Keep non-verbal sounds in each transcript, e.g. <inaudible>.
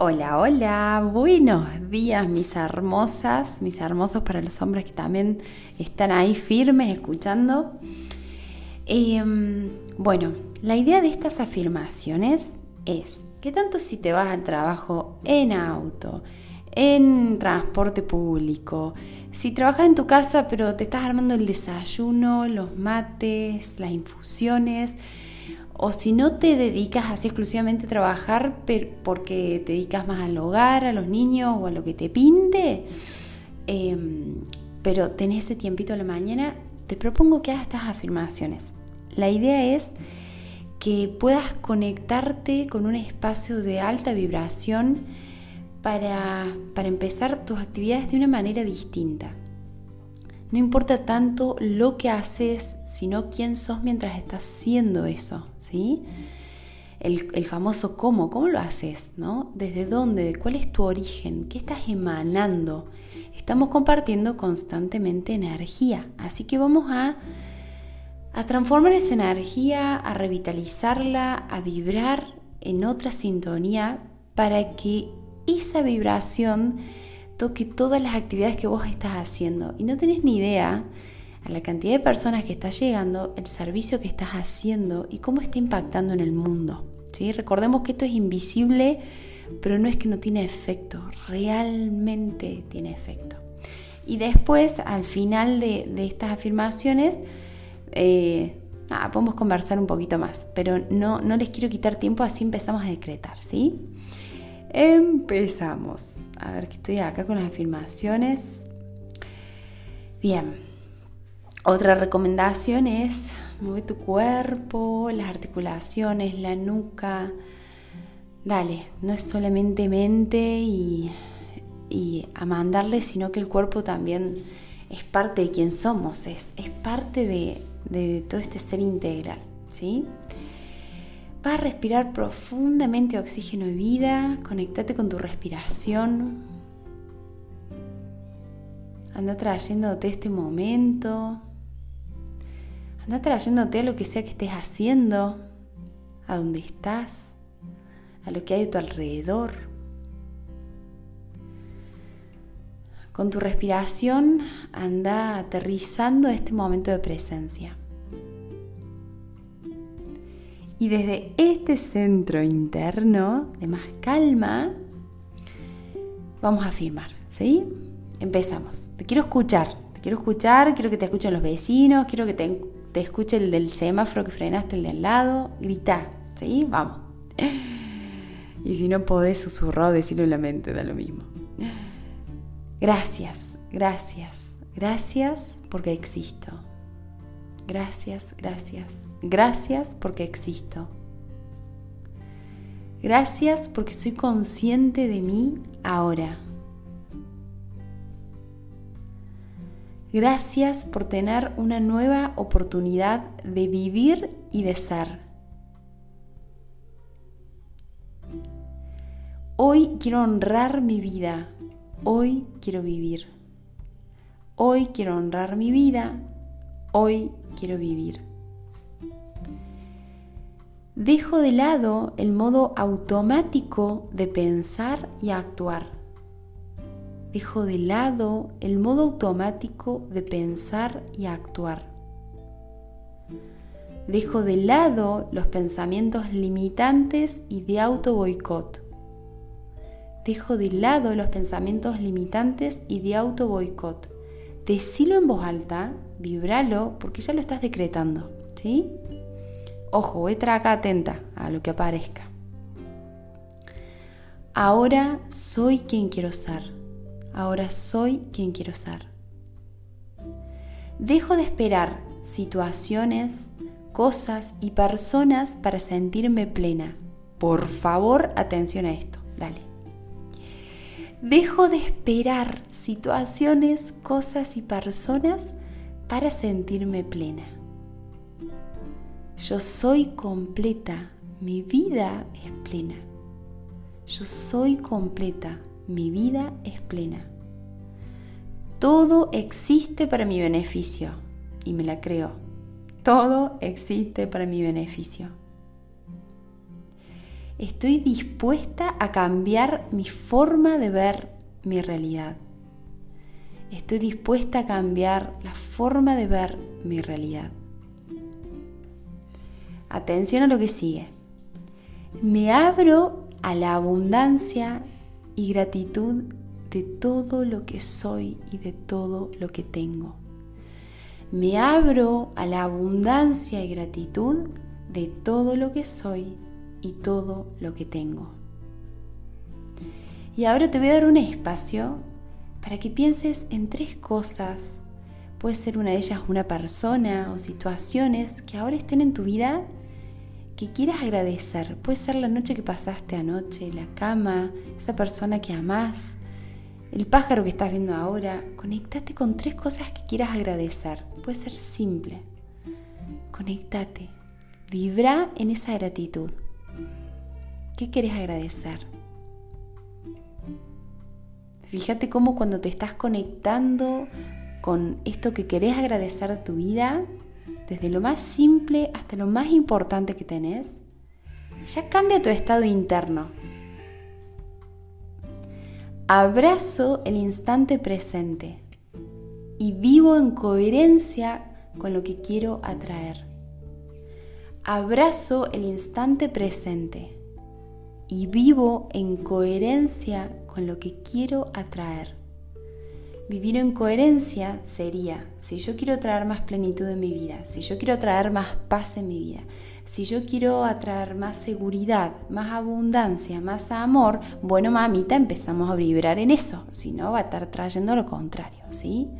Hola, hola, buenos días mis hermosas, mis hermosos para los hombres que también están ahí firmes escuchando. Em, bueno, la idea de estas afirmaciones es que tanto si te vas al trabajo en auto, en transporte público, si trabajas en tu casa pero te estás armando el desayuno, los mates, las infusiones, o si no te dedicas así exclusivamente a trabajar porque te dedicas más al hogar, a los niños o a lo que te pinte, em, pero tenés ese tiempito a la mañana, te propongo que hagas estas afirmaciones. La idea es que puedas conectarte con un espacio de alta vibración para, para empezar tus actividades de una manera distinta. No importa tanto lo que haces, sino quién sos mientras estás haciendo eso, ¿sí? El, famoso cómo, ¿cómo lo haces? ¿no? ¿Desde dónde? ¿Cuál es tu origen? ¿Qué estás emanando? Estamos compartiendo constantemente energía, así que vamos a, a transformar esa energía, a revitalizarla, a vibrar en otra sintonía para que esa vibración toque todas las actividades que vos estás haciendo y no tenés ni idea a la cantidad de personas que está llegando, el servicio que estás haciendo y cómo está impactando en el mundo. ¿sí? Recordemos que esto es invisible, pero no es que no tiene efecto, realmente tiene efecto. Y después, al final de, estas afirmaciones, eh, podemos conversar un poquito más, pero no, no les quiero quitar tiempo, así empezamos a decretar, ¿sí? Empezamos. A ver que estoy acá con las afirmaciones. Bien. Otra recomendación es mueve tu cuerpo, las articulaciones, la nuca. Dale, no es solamente mente y, y a mandarle, sino que el cuerpo también es parte de quien somos, es, es parte de, de todo este ser integral. ¿sí? Va a respirar profundamente oxígeno y vida. Conectate con tu respiración. Anda trayéndote este momento. Anda trayéndote a lo que sea que estés haciendo, a donde estás, a lo que hay a tu alrededor. Con tu respiración anda aterrizando este momento de presencia. Y desde este centro interno de más calma, vamos a afirmar, ¿sí? Empezamos. Te quiero escuchar, te quiero escuchar, quiero que te escuchen los vecinos, quiero que te, escuche el del semáforo que frenaste, el de al lado. Grita, ¿sí? Vamos. Y si no podés susurrar, decirlo en la mente, da lo mismo. Gracias, gracias, gracias porque existo. Gracias, gracias, gracias porque existo. Gracias porque soy consciente de mí ahora. Gracias por tener una nueva oportunidad de vivir y de ser. Hoy quiero honrar mi vida. Hoy quiero vivir. Hoy quiero honrar mi vida. Hoy quiero vivir. Dejo de lado el modo automático de pensar y actuar. Dejo de lado el modo automático de pensar y actuar. Dejo de lado los pensamientos limitantes y de auto boicot. Dejo de lado los pensamientos limitantes y de auto boicot. Decilo en voz alta vibralo porque ya lo estás decretando, ¿sí? Ojo, voy acá atenta a lo que aparezca. Ahora soy quien quiero ser. Ahora soy quien quiero ser. Dejo de esperar situaciones, cosas y personas para sentirme plena. Por favor, atención a esto. Dale. Dejo de esperar situaciones, cosas y personas para sentirme plena. Yo soy completa, mi vida es plena. Yo soy completa, mi vida es plena. Todo existe para mi beneficio y me la creo. Todo existe para mi beneficio. Estoy dispuesta a cambiar mi forma de ver mi realidad. Estoy dispuesta a cambiar la forma de ver mi realidad. Atención a lo que sigue. Me abro a la abundancia y gratitud de todo lo que soy y de todo lo que tengo. Me abro a la abundancia y gratitud de todo lo que soy y todo lo que tengo. Y ahora te voy a dar un espacio para que pienses en tres cosas. Puede ser una de ellas una persona o situaciones que ahora estén en tu vida que quieras agradecer. Puede ser la noche que pasaste anoche, la cama, esa persona que amás, el pájaro que estás viendo ahora. Conectate con tres cosas que quieras agradecer. Puede ser simple. Conectate. Vibra en esa gratitud. ¿Qué quieres agradecer? Fíjate cómo cuando te estás conectando con esto que querés agradecer de tu vida, desde lo más simple hasta lo más importante que tenés, ya cambia tu estado interno. Abrazo el instante presente y vivo en coherencia con lo que quiero atraer. Abrazo el instante presente y vivo en coherencia con lo que quiero atraer. Vivir en coherencia sería, si yo quiero traer más plenitud en mi vida, si yo quiero traer más paz en mi vida, si yo quiero atraer más seguridad, más abundancia, más amor, bueno mamita, empezamos a vibrar en eso, si no va a estar trayendo lo contrario, ¿sí?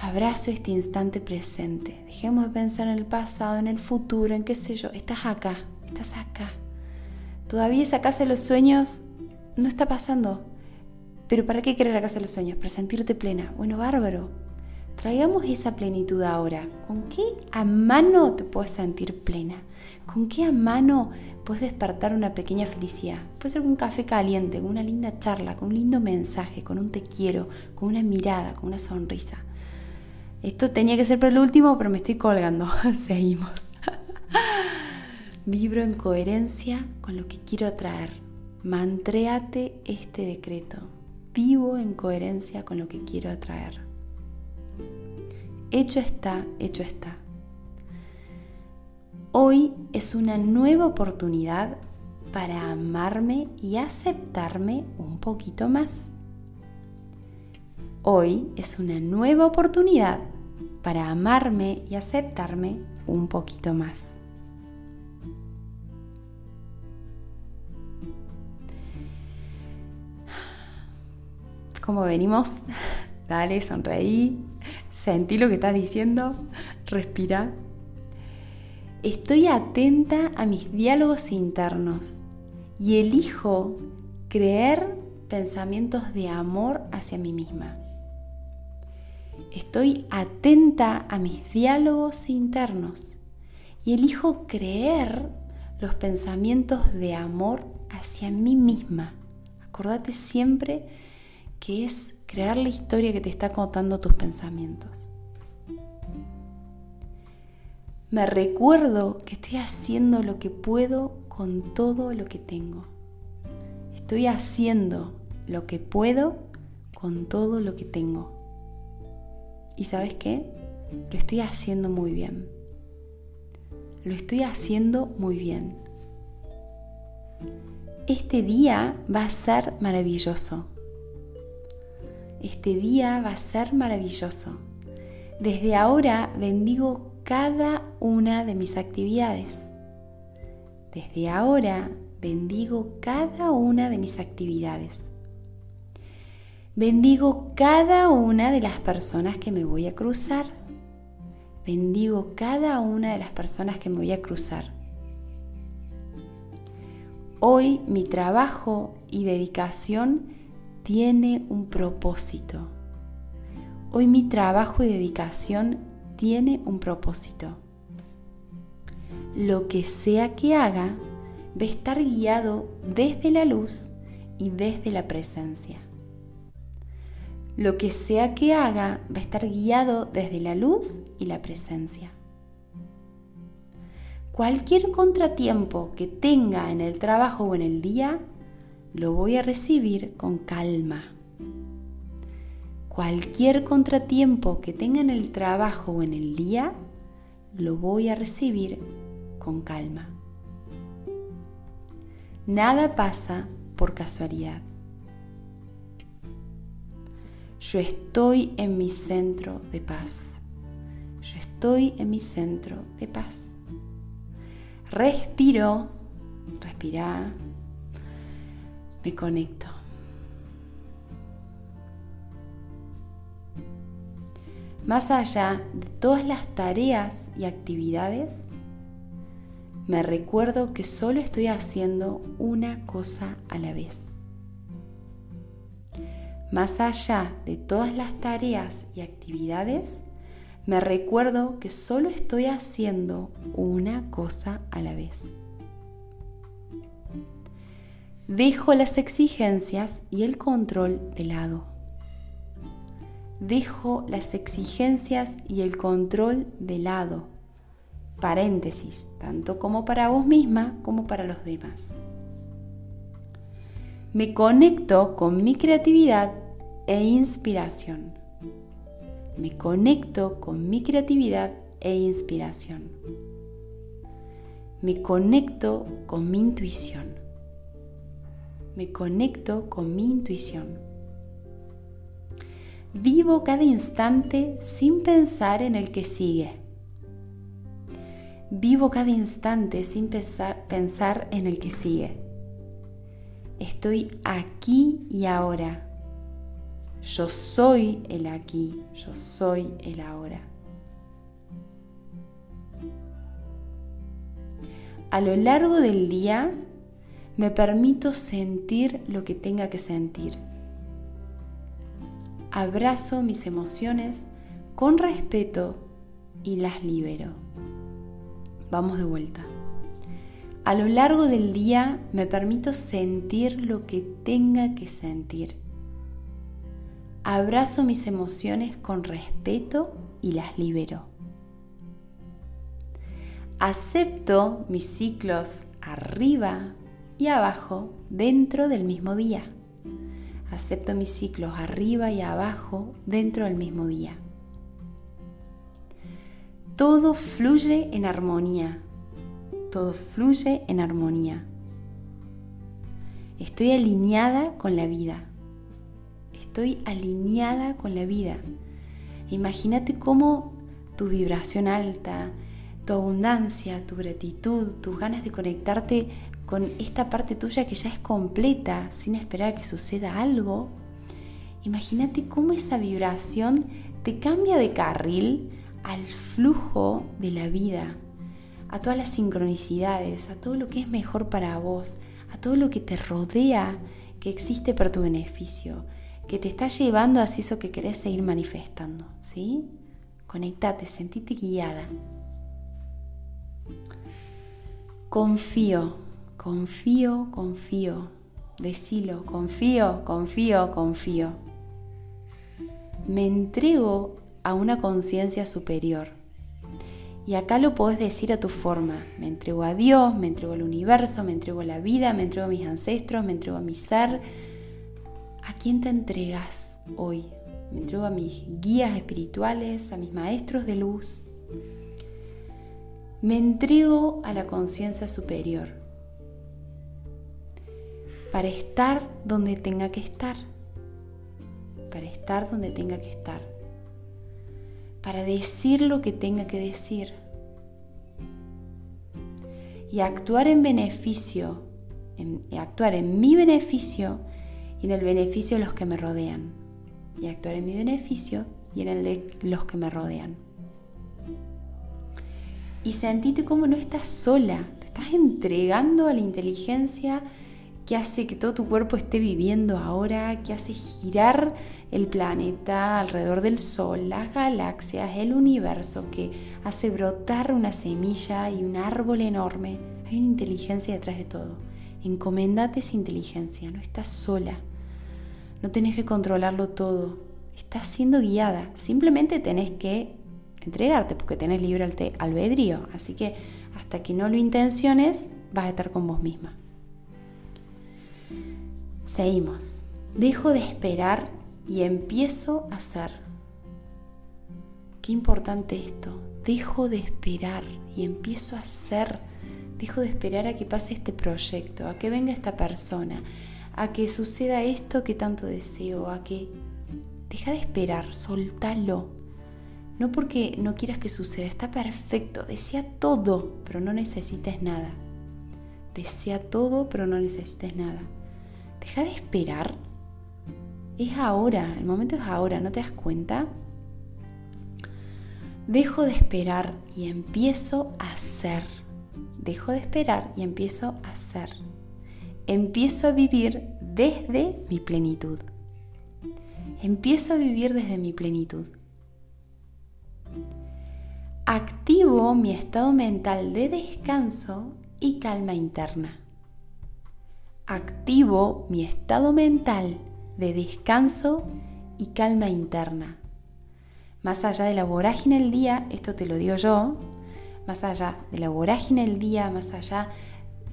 Abrazo este instante presente, dejemos de pensar en el pasado, en el futuro, en qué sé yo, estás acá, estás acá. Todavía esa casa de los sueños no está pasando, pero ¿para qué querer la casa de los sueños? Para sentirte plena. Bueno, bárbaro. Traigamos esa plenitud ahora. ¿Con qué a mano te puedes sentir plena? ¿Con qué a mano puedes despertar una pequeña felicidad? Puede ser un café caliente, con una linda charla, con un lindo mensaje, con un te quiero, con una mirada, con una sonrisa. Esto tenía que ser para el último, pero me estoy colgando. <laughs> Seguimos. Vibro en coherencia con lo que quiero atraer. Mantréate este decreto vivo en coherencia con lo que quiero atraer. Hecho está, hecho está. Hoy es una nueva oportunidad para amarme y aceptarme un poquito más. Hoy es una nueva oportunidad para amarme y aceptarme un poquito más. ¿Cómo venimos? <laughs> Dale, sonreí, sentí lo que estás diciendo, respira. Estoy atenta a mis diálogos internos y elijo creer pensamientos de amor hacia mí misma. Estoy atenta a mis diálogos internos y elijo creer los pensamientos de amor hacia mí misma. Acordate siempre que es crear la historia que te está contando tus pensamientos. Me recuerdo que estoy haciendo lo que puedo con todo lo que tengo. Estoy haciendo lo que puedo con todo lo que tengo. ¿Y sabes qué? Lo estoy haciendo muy bien. Lo estoy haciendo muy bien. Este día va a ser maravilloso. Este día va a ser maravilloso. Desde ahora bendigo cada una de mis actividades. Desde ahora bendigo cada una de mis actividades. Bendigo cada una de las personas que me voy a cruzar. Bendigo cada una de las personas que me voy a cruzar. hoy mi trabajo y dedicación tiene un propósito. Hoy mi trabajo y dedicación tiene un propósito. Lo que sea que haga va a estar guiado desde la luz y desde la presencia. Lo que sea que haga va a estar guiado desde la luz y la presencia. Cualquier contratiempo que tenga en el trabajo o en el día, lo voy a recibir con calma. Cualquier contratiempo que tenga en el trabajo o en el día, lo voy a recibir con calma. Nada pasa por casualidad. Yo estoy en mi centro de paz. Yo estoy en mi centro de paz. Respiro, respira, me conecto. Más allá de todas las tareas y actividades, me recuerdo que solo estoy haciendo una cosa a la vez. Más allá de todas las tareas y actividades, me recuerdo que solo estoy haciendo una cosa a la vez. Dejo las exigencias y el control de lado. Dejo las exigencias y el control de lado. Paréntesis, tanto como para vos misma como para los demás. Me conecto con mi creatividad e inspiración me conecto con mi creatividad e inspiración. Me conecto con mi intuición. Me conecto con mi intuición. Vivo cada instante sin pensar en el que sigue. Vivo cada instante sin pensar, en el que sigue. Estoy aquí y ahora yo soy el aquí, yo soy el ahora. A lo largo del día me permito sentir lo que tenga que sentir. Abrazo mis emociones con respeto y las libero. Vamos de vuelta. A lo largo del día me permito sentir lo que tenga que sentir Abrazo mis emociones con respeto y las libero. Acepto mis ciclos arriba y abajo dentro del mismo día. Acepto mis ciclos arriba y abajo dentro del mismo día. Todo fluye en armonía. Todo fluye en armonía. Estoy alineada con la vida estoy alineada con la vida. Imagínate cómo tu vibración alta, tu abundancia, tu gratitud, tus ganas de conectarte con esta parte tuya que ya es completa, sin esperar que suceda algo. Imagínate cómo esa vibración te cambia de carril al flujo de la vida, a todas las sincronicidades, a todo lo que es mejor para vos, a todo lo que te rodea que existe para tu beneficio que te está llevando hacia eso que querés seguir manifestando, ¿sí? Conectate, sentite guiada. Confío, confío, confío. Decilo, confío, confío, confío. Me entrego a una conciencia superior. Y acá lo podés decir a tu forma. Me entrego a Dios, me entrego al universo, me entrego a la vida, me entrego a mis ancestros, me entrego a mi ser, ¿A quién te entregas hoy? Me entrego a mis guías espirituales, a mis maestros de luz. Me entrego a la conciencia superior para estar donde tenga que estar, para estar donde tenga que estar, para decir lo que tenga que decir y actuar en beneficio, actuar en mi beneficio y en el beneficio de los que me rodean. Y actuar en mi beneficio y en el de los que me rodean. Y sentite como no estás sola, te estás entregando a la inteligencia que hace que todo tu cuerpo esté viviendo ahora, que hace girar el planeta alrededor del Sol, las galaxias, el universo, que hace brotar una semilla y un árbol enorme. Hay una inteligencia detrás de todo. Encomendate esa inteligencia, no estás sola. No tenés que controlarlo todo. Estás siendo guiada. Simplemente tenés que entregarte porque tenés libre albedrío. Así que hasta que no lo intenciones, vas a estar con vos misma. Seguimos. Dejo de esperar y empiezo a hacer. Qué importante esto. Dejo de esperar y empiezo a hacer. Dejo de esperar a que pase este proyecto, a que venga esta persona, a que suceda esto que tanto deseo, a que... Deja de esperar, soltalo. No porque no quieras que suceda, está perfecto, desea todo, pero no necesites nada. Desea todo, pero no necesites nada. Deja de esperar. Es ahora, el momento es ahora, ¿no te das cuenta? Dejo de esperar y empiezo a hacer. Dejo de esperar y empiezo a hacer. Empiezo a vivir desde mi plenitud. Empiezo a vivir desde mi plenitud. Activo mi estado mental de descanso y calma interna activo mi estado mental de descanso y calma interna. Más allá de la vorágine del día, esto te lo digo yo, más allá de la vorágine del día, más allá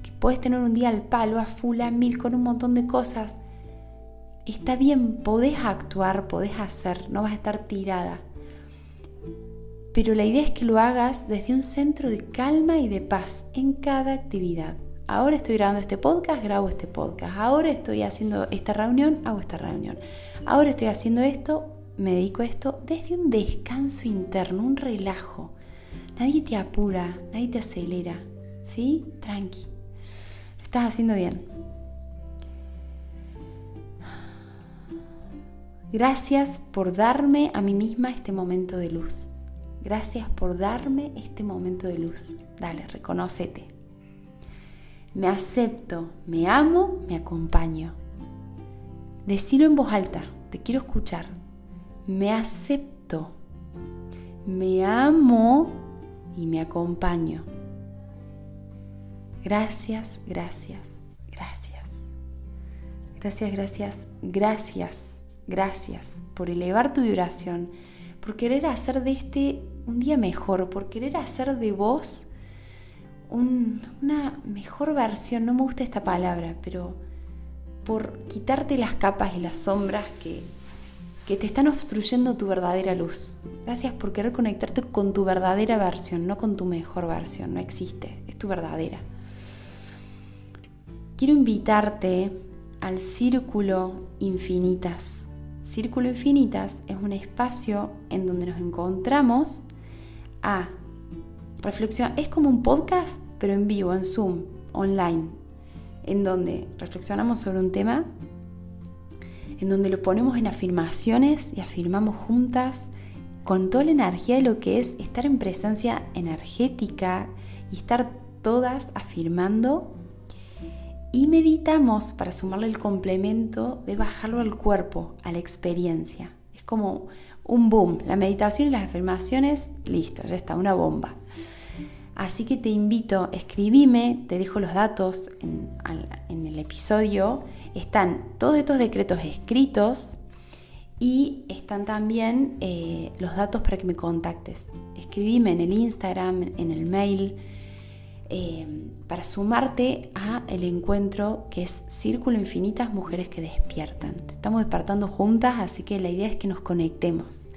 que puedes tener un día al palo, a full, a mil, con un montón de cosas. Está bien, podés actuar, podés hacer, no vas a estar tirada. Pero la idea es que lo hagas desde un centro de calma y de paz en cada actividad. Ahora estoy grabando este podcast, grabo este podcast. Ahora estoy haciendo esta reunión, hago esta reunión. Ahora estoy haciendo esto, me dedico a esto desde un descanso interno, un relajo. Nadie te apura, nadie te acelera. ¿Sí? Tranqui. estás haciendo bien. Gracias por darme a mí misma este momento de luz. Gracias por darme este momento de luz. Dale, reconócete me acepto, me amo, me acompaño. Decilo en voz alta, te quiero escuchar. Me acepto, me amo y me acompaño. Gracias, gracias, gracias. Gracias, gracias, gracias, gracias por elevar tu vibración, por querer hacer de este un día mejor, por querer hacer de vos una mejor versión, no me gusta esta palabra, pero por quitarte las capas y las sombras que, que te están obstruyendo tu verdadera luz. Gracias por querer conectarte con tu verdadera versión, no con tu mejor versión, no existe, es tu verdadera. Quiero invitarte al Círculo Infinitas. Círculo Infinitas es un espacio en donde nos encontramos a reflexión. Es como un podcast, pero en vivo, en Zoom, online, en donde reflexionamos sobre un tema, en donde lo ponemos en afirmaciones y afirmamos juntas con toda la energía de lo que es estar en presencia energética y estar todas afirmando y meditamos para sumarle el complemento de bajarlo al cuerpo, a la experiencia. Es como un boom. La meditación y las afirmaciones, listo, ya está, una bomba. Así que te invito, escribime, te dejo los datos en, el episodio. Están todos estos decretos escritos y están también eh, los datos para que me contactes. Escribime en el Instagram, en el mail, eh, para sumarte a el encuentro que es Círculo Infinitas Mujeres que Despiertan. estamos despertando juntas, así que la idea es que nos conectemos.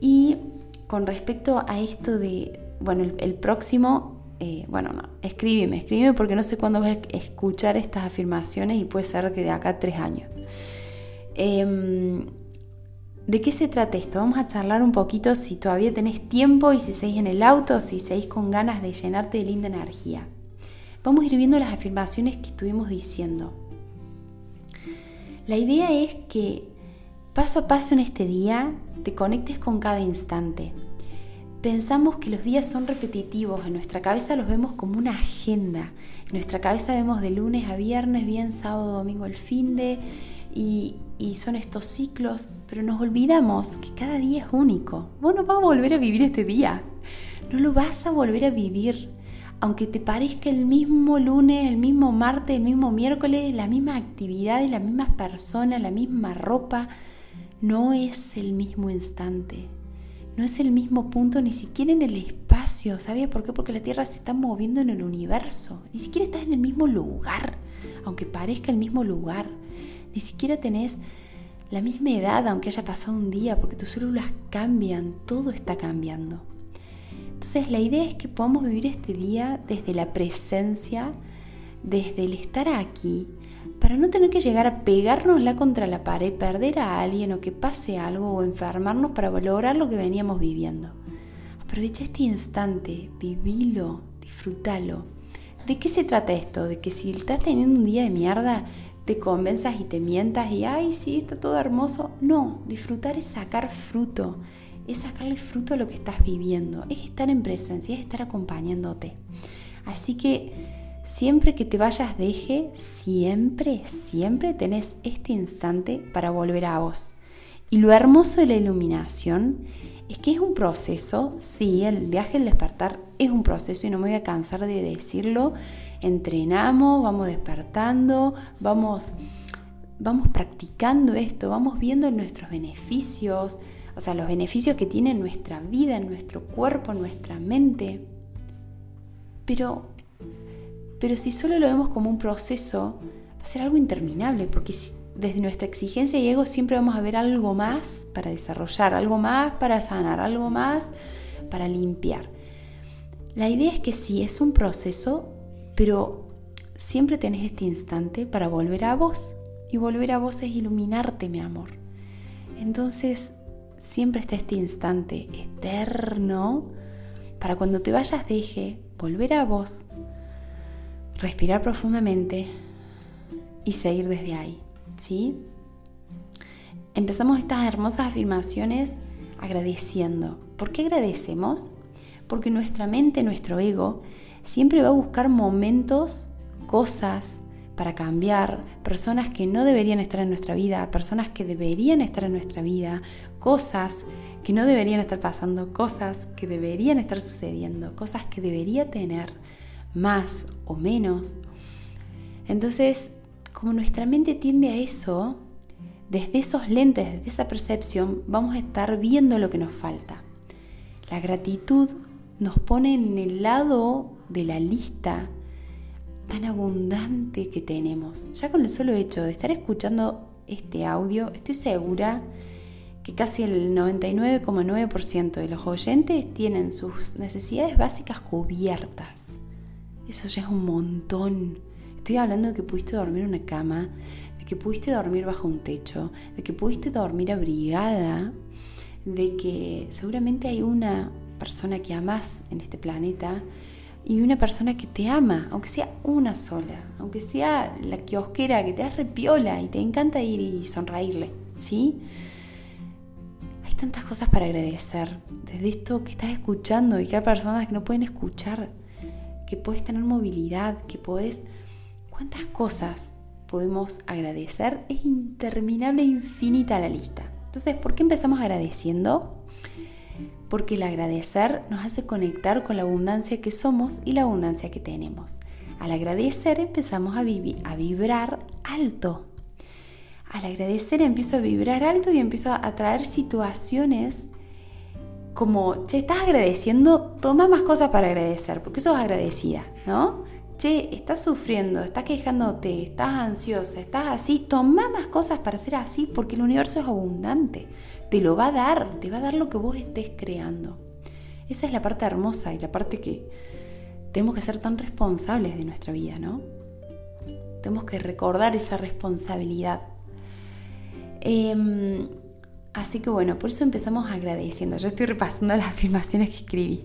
Y con respecto a esto de, bueno, el, próximo, eh, bueno, no, escríbeme, escríbeme porque no sé cuándo vas a escuchar estas afirmaciones y puede ser que de acá a tres años. Em, ¿De qué se trata esto? Vamos a charlar un poquito si todavía tenés tiempo y si seguís en el auto, si seguís con ganas de llenarte de linda energía. Vamos a ir viendo las afirmaciones que estuvimos diciendo. La idea es que paso a paso en este día te conectes con cada instante pensamos que los días son repetitivos, en nuestra cabeza los vemos como una agenda, en nuestra cabeza vemos de lunes a viernes, bien sábado, domingo, el fin de, y, y son estos ciclos, pero nos olvidamos que cada día es único. Vos no vas a volver a vivir este día, no lo vas a volver a vivir. Aunque te parezca el mismo lunes, el mismo martes, el mismo miércoles, la misma actividad y las mismas personas, la misma ropa, no es el mismo instante. No es el mismo punto ni siquiera en el espacio. ¿Sabías por qué? Porque la Tierra se está moviendo en el universo. Ni siquiera estás en el mismo lugar, aunque parezca el mismo lugar. Ni siquiera tenés la misma edad, aunque haya pasado un día, porque tus células cambian, todo está cambiando. Entonces la idea es que podamos vivir este día desde la presencia, desde el estar aquí, para no tener que llegar a pegárnosla contra la pared, perder a alguien o que pase algo o enfermarnos para lograr lo que veníamos viviendo. Aprovecha este instante, vivilo, disfrútalo. ¿De qué se trata esto? De que si estás teniendo un día de mierda, te convenzas y te mientas y, ay, sí, está todo hermoso. No, disfrutar es sacar fruto, es sacarle fruto a lo que estás viviendo, es estar en presencia, es estar acompañándote. Así que siempre que te vayas de eje, siempre, siempre tenés este instante para volver a vos. Y lo hermoso de la iluminación es que es un proceso, sí, el viaje del despertar es un proceso y no me voy a cansar de decirlo, entrenamos, vamos despertando, vamos, vamos practicando esto, vamos viendo nuestros beneficios, o sea, los beneficios que tiene nuestra vida, nuestro cuerpo, nuestra mente. Pero, pero si solo lo vemos como un proceso, va a ser algo interminable, porque desde nuestra exigencia y ego siempre vamos a ver algo más para desarrollar, algo más para sanar, algo más para limpiar. La idea es que sí, es un proceso, pero siempre tenés este instante para volver a vos. Y volver a vos es iluminarte, mi amor. Entonces, siempre está este instante eterno para cuando te vayas deje volver a vos, respirar profundamente y seguir desde ahí, ¿sí? Empezamos estas hermosas afirmaciones agradeciendo. ¿Por qué agradecemos? Porque nuestra mente, nuestro ego, siempre va a buscar momentos, cosas para cambiar, personas que no deberían estar en nuestra vida, personas que deberían estar en nuestra vida, cosas que no deberían estar pasando, cosas que deberían estar sucediendo, cosas que debería tener más o menos. Entonces, como nuestra mente tiende a eso, desde esos lentes, desde esa percepción, vamos a estar viendo lo que nos falta. La gratitud nos pone en el lado de la lista tan abundante que tenemos. Ya con el solo hecho de estar escuchando este audio, estoy segura que casi el 99,9% de los oyentes tienen sus necesidades básicas cubiertas. Eso ya es un montón. Estoy hablando de que pudiste dormir en una cama, de que pudiste dormir bajo un techo, de que pudiste dormir abrigada, de que seguramente hay una persona que amas en este planeta y una persona que te ama, aunque sea una sola, aunque sea la kiosquera que te hace repiola y te encanta ir y sonreírle, ¿sí? Hay tantas cosas para agradecer, desde esto que estás escuchando y que hay personas que no pueden escuchar, que puedes tener movilidad, que puedes... ¿Cuántas cosas podemos agradecer? Es interminable infinita la lista. Entonces, ¿por qué empezamos agradeciendo? porque el agradecer nos hace conectar con la abundancia que somos y la abundancia que tenemos. Al agradecer empezamos a, a vibrar alto. Al agradecer empiezo a vibrar alto y empiezo a atraer situaciones como, che, estás agradeciendo, toma más cosas para agradecer, porque sos agradecida, ¿no? Che, estás sufriendo, estás quejándote, estás ansiosa, estás así, toma más cosas para ser así, porque el universo es abundante te lo va a dar, te va a dar lo que vos estés creando. Esa es la parte hermosa y la parte que tenemos que ser tan responsables de nuestra vida, ¿no? Tenemos que recordar esa responsabilidad. Em, así que bueno, por eso empezamos agradeciendo. Yo estoy repasando <laughs> las afirmaciones que escribí.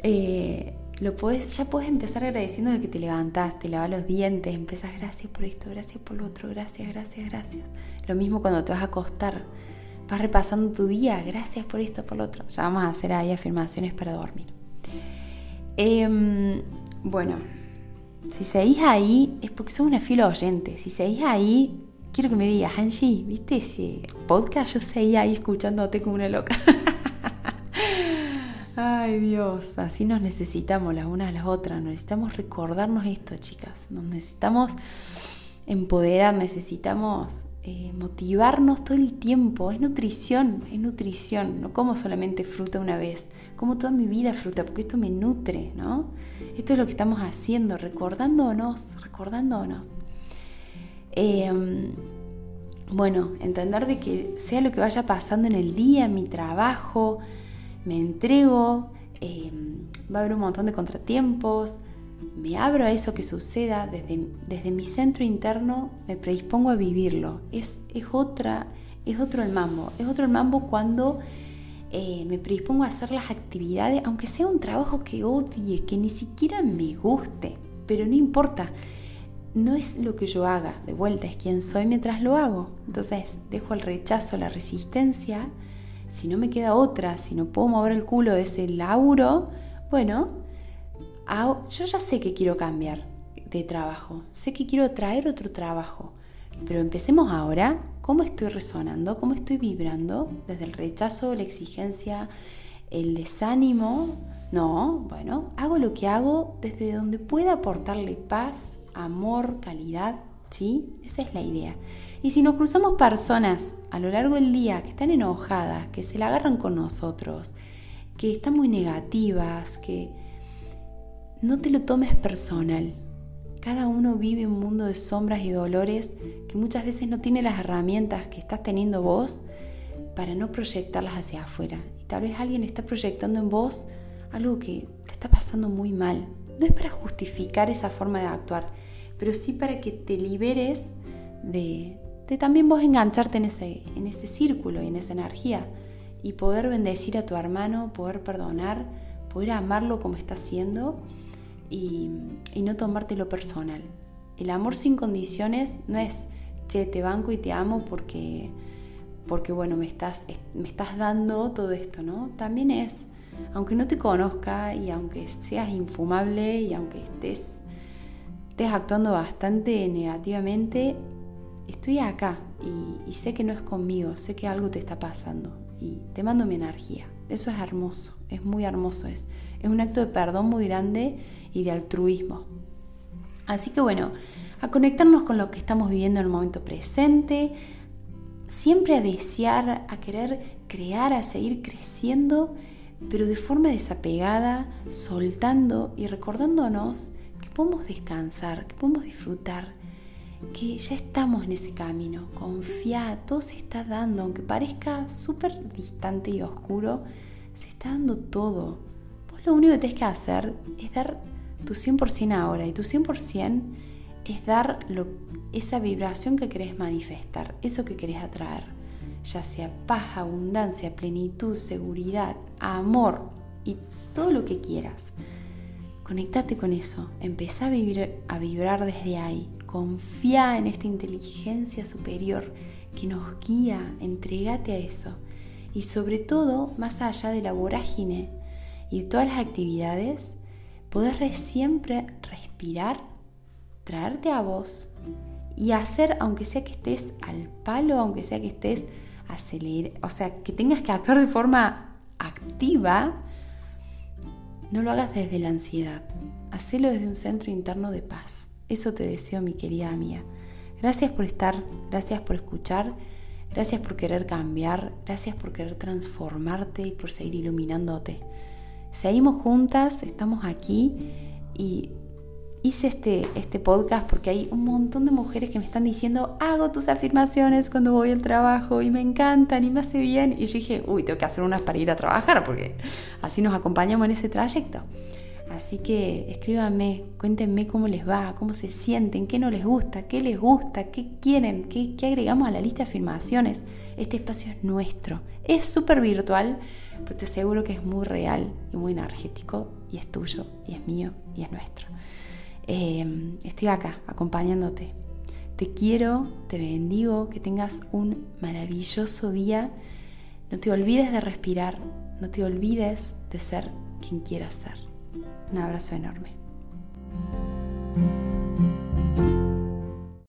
Eh, lo ya puedes empezar agradeciendo de que te levantaste, lavas los dientes, empezás gracias por esto, gracias por lo otro, gracias, gracias, gracias. Lo mismo cuando te vas a acostar vas repasando tu día, gracias por esto, por lo otro. Ya vamos a hacer ahí afirmaciones para dormir. Em, bueno, si seguís ahí es porque sos una fila oyente. Si seguís ahí, quiero que me digas, Angie, ¿viste ese podcast? Yo seguía ahí escuchándote como una loca. <laughs> Ay Dios, así nos necesitamos las unas a las otras, necesitamos recordarnos esto, chicas, nos necesitamos empoderar, necesitamos eh, motivarnos todo el tiempo, es nutrición, es nutrición, no como solamente fruta una vez, como toda mi vida fruta, porque esto me nutre, ¿no? Esto es lo que estamos haciendo, recordándonos, recordándonos. Em, bueno, entender de que sea lo que vaya pasando en el día, en mi trabajo, me entrego, em, va a haber un montón de contratiempos, me abro a eso que suceda desde, desde mi centro interno, me predispongo a vivirlo. Es, es, otra, es otro el mambo, es otro el mambo cuando eh, me predispongo a hacer las actividades, aunque sea un trabajo que odie, que ni siquiera me guste, pero no importa. No es lo que yo haga, de vuelta, es quien soy mientras lo hago. Entonces dejo el rechazo, la resistencia. Si no me queda otra, si no puedo mover el culo de ese lauro, bueno, yo ya sé que quiero cambiar de trabajo, sé que quiero traer otro trabajo, pero empecemos ahora cómo estoy resonando, cómo estoy vibrando desde el rechazo, la exigencia, el desánimo. No, bueno, hago lo que hago desde donde pueda aportarle paz, amor, calidad, ¿sí? Esa es la idea. Y si nos cruzamos personas a lo largo del día que están enojadas, que se la agarran con nosotros, que están muy negativas, que no te lo tomes personal. Cada uno vive un mundo de sombras y dolores que muchas veces no tiene las herramientas que estás teniendo vos para no proyectarlas hacia afuera. Y tal vez alguien está proyectando en vos algo que le está pasando muy mal. No es para justificar esa forma de actuar, pero sí para que te liberes de, también vos engancharte en ese, en ese círculo y en esa energía y poder bendecir a tu hermano, poder perdonar, poder amarlo como está haciendo y, no tomártelo personal. El amor sin condiciones no es, che, te banco y te amo porque, porque bueno, me estás, me estás dando todo esto, ¿no? También es, aunque no te conozca y aunque seas infumable y aunque estés, estés actuando bastante negativamente, estoy acá y, y sé que no es conmigo, sé que algo te está pasando y te mando mi energía. Eso es hermoso, es muy hermoso, es, es un acto de perdón muy grande y de altruismo. Así que bueno, a conectarnos con lo que estamos viviendo en el momento presente, siempre a desear, a querer crear, a seguir creciendo, pero de forma desapegada, soltando y recordándonos podemos descansar, que podemos disfrutar, que ya estamos en ese camino. Confía, todo se está dando, aunque parezca súper distante y oscuro, se está dando todo. Vos lo único que tenés que hacer es dar tu 100% ahora y tu 100% es dar esa vibración que querés manifestar, eso que querés atraer, ya sea paz, abundancia, plenitud, seguridad, amor y todo lo que quieras. Conectate con eso, empezá a, vivir, a vibrar desde ahí, confía en esta inteligencia superior que nos guía, entregate a eso. Y sobre todo, más allá de la vorágine y todas las actividades, poder siempre respirar, traerte a vos y hacer, aunque sea que estés al palo, aunque sea que estés acelerado, o sea, que tengas que actuar de forma activa, no lo hagas desde la ansiedad, hacelo desde un centro interno de paz. Eso te deseo, mi querida amiga. Gracias por estar, gracias por escuchar, gracias por querer cambiar, gracias por querer transformarte y por seguir iluminándote. Seguimos juntas, estamos aquí y hice este, este podcast porque hay un montón de mujeres que me están diciendo, hago tus afirmaciones cuando voy al trabajo y me encantan y me hace bien. Y yo dije, uy, tengo que hacer unas para ir a trabajar porque así nos acompañamos en ese trayecto. Así que escríbanme, cuéntenme cómo les va, cómo se sienten, qué no les gusta, qué les gusta, qué quieren, qué, agregamos a la lista de afirmaciones. Este espacio es nuestro. Es súper virtual, pero te aseguro que es muy real y muy energético y es tuyo y es mío y es nuestro. Em, estoy acá acompañándote. Te quiero, te bendigo, que tengas un maravilloso día. No te olvides de respirar, no te olvides de ser quien quieras ser. Un abrazo enorme.